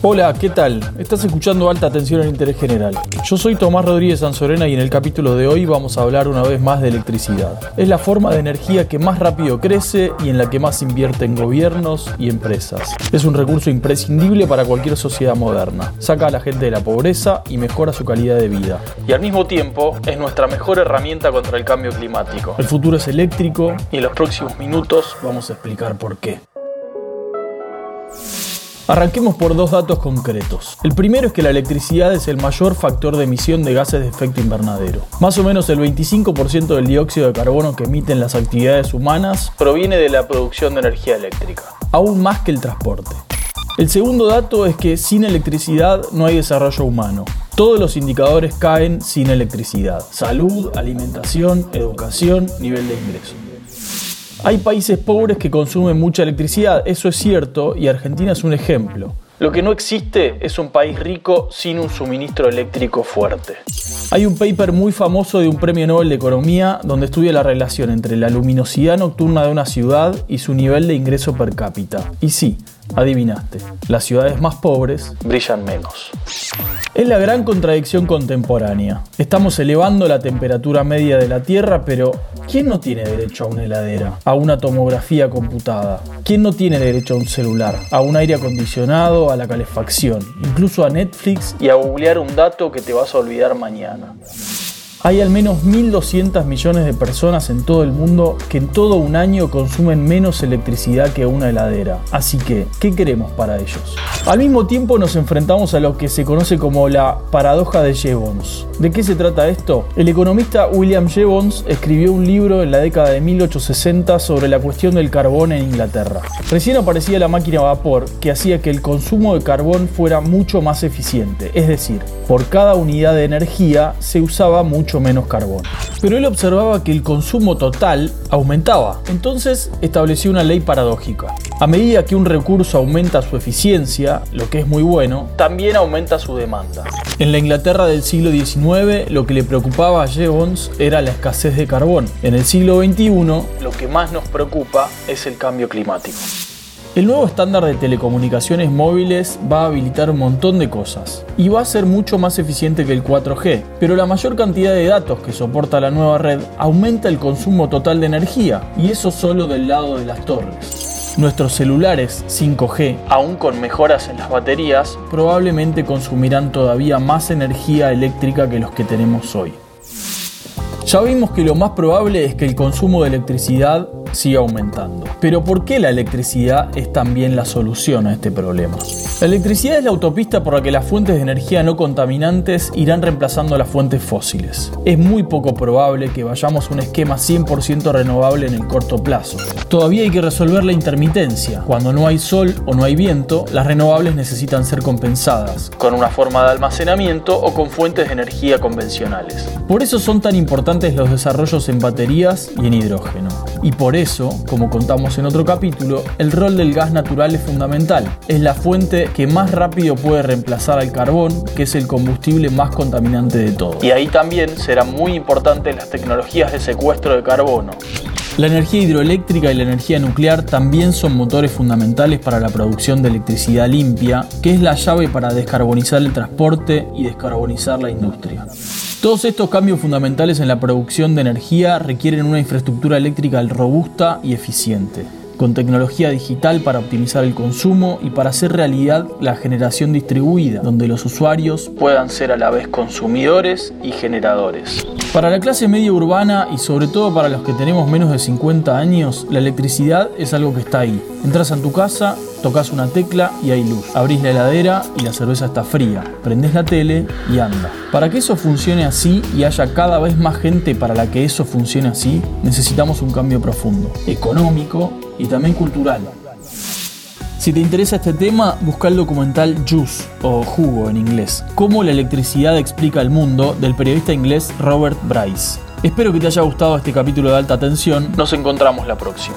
Hola, ¿qué tal? Estás escuchando Alta Atención en Interés General. Yo soy Tomás Rodríguez Sanzorena y en el capítulo de hoy vamos a hablar una vez más de electricidad. Es la forma de energía que más rápido crece y en la que más invierte en gobiernos y empresas. Es un recurso imprescindible para cualquier sociedad moderna. Saca a la gente de la pobreza y mejora su calidad de vida. Y al mismo tiempo es nuestra mejor herramienta contra el cambio climático. El futuro es eléctrico y en los próximos minutos vamos a explicar por qué. Arranquemos por dos datos concretos. El primero es que la electricidad es el mayor factor de emisión de gases de efecto invernadero. Más o menos el 25% del dióxido de carbono que emiten las actividades humanas proviene de la producción de energía eléctrica, aún más que el transporte. El segundo dato es que sin electricidad no hay desarrollo humano. Todos los indicadores caen sin electricidad. Salud, alimentación, educación, nivel de ingreso. Hay países pobres que consumen mucha electricidad, eso es cierto, y Argentina es un ejemplo. Lo que no existe es un país rico sin un suministro eléctrico fuerte. Hay un paper muy famoso de un premio Nobel de Economía donde estudia la relación entre la luminosidad nocturna de una ciudad y su nivel de ingreso per cápita. Y sí, adivinaste, las ciudades más pobres brillan menos. Es la gran contradicción contemporánea. Estamos elevando la temperatura media de la Tierra, pero ¿quién no tiene derecho a una heladera? A una tomografía computada. ¿Quién no tiene derecho a un celular? A un aire acondicionado, a la calefacción, incluso a Netflix y a googlear un dato que te vas a olvidar mañana. Hay al menos 1.200 millones de personas en todo el mundo que en todo un año consumen menos electricidad que una heladera. Así que, ¿qué queremos para ellos? Al mismo tiempo nos enfrentamos a lo que se conoce como la paradoja de Jevons. ¿De qué se trata esto? El economista William Jevons escribió un libro en la década de 1860 sobre la cuestión del carbón en Inglaterra. Recién aparecía la máquina a vapor que hacía que el consumo de carbón fuera mucho más eficiente, es decir, por cada unidad de energía se usaba mucho menos carbón. Pero él observaba que el consumo total aumentaba. Entonces estableció una ley paradójica. A medida que un recurso aumenta su eficiencia, lo que es muy bueno, también aumenta su demanda. En la Inglaterra del siglo XIX, lo que le preocupaba a Jevons era la escasez de carbón. En el siglo XXI, lo que más nos preocupa es el cambio climático. El nuevo estándar de telecomunicaciones móviles va a habilitar un montón de cosas y va a ser mucho más eficiente que el 4G, pero la mayor cantidad de datos que soporta la nueva red aumenta el consumo total de energía y eso solo del lado de las torres. Nuestros celulares 5G, aún con mejoras en las baterías, probablemente consumirán todavía más energía eléctrica que los que tenemos hoy. Ya vimos que lo más probable es que el consumo de electricidad siga aumentando. Pero ¿por qué la electricidad es también la solución a este problema? La electricidad es la autopista por la que las fuentes de energía no contaminantes irán reemplazando las fuentes fósiles. Es muy poco probable que vayamos a un esquema 100% renovable en el corto plazo. Todavía hay que resolver la intermitencia. Cuando no hay sol o no hay viento, las renovables necesitan ser compensadas, con una forma de almacenamiento o con fuentes de energía convencionales. Por eso son tan importantes los desarrollos en baterías y en hidrógeno. Y por eso, como contamos en otro capítulo, el rol del gas natural es fundamental. Es la fuente que más rápido puede reemplazar al carbón, que es el combustible más contaminante de todo. Y ahí también serán muy importantes las tecnologías de secuestro de carbono. La energía hidroeléctrica y la energía nuclear también son motores fundamentales para la producción de electricidad limpia, que es la llave para descarbonizar el transporte y descarbonizar la industria. Todos estos cambios fundamentales en la producción de energía requieren una infraestructura eléctrica robusta y eficiente, con tecnología digital para optimizar el consumo y para hacer realidad la generación distribuida, donde los usuarios puedan ser a la vez consumidores y generadores. Para la clase media urbana y sobre todo para los que tenemos menos de 50 años, la electricidad es algo que está ahí. Entras a tu casa, tocas una tecla y hay luz. Abrís la heladera y la cerveza está fría. Prendés la tele y anda. Para que eso funcione así y haya cada vez más gente para la que eso funcione así, necesitamos un cambio profundo, económico y también cultural. Si te interesa este tema, busca el documental Juice, o Jugo en inglés, Cómo la electricidad explica el mundo, del periodista inglés Robert Bryce. Espero que te haya gustado este capítulo de alta tensión. Nos encontramos la próxima.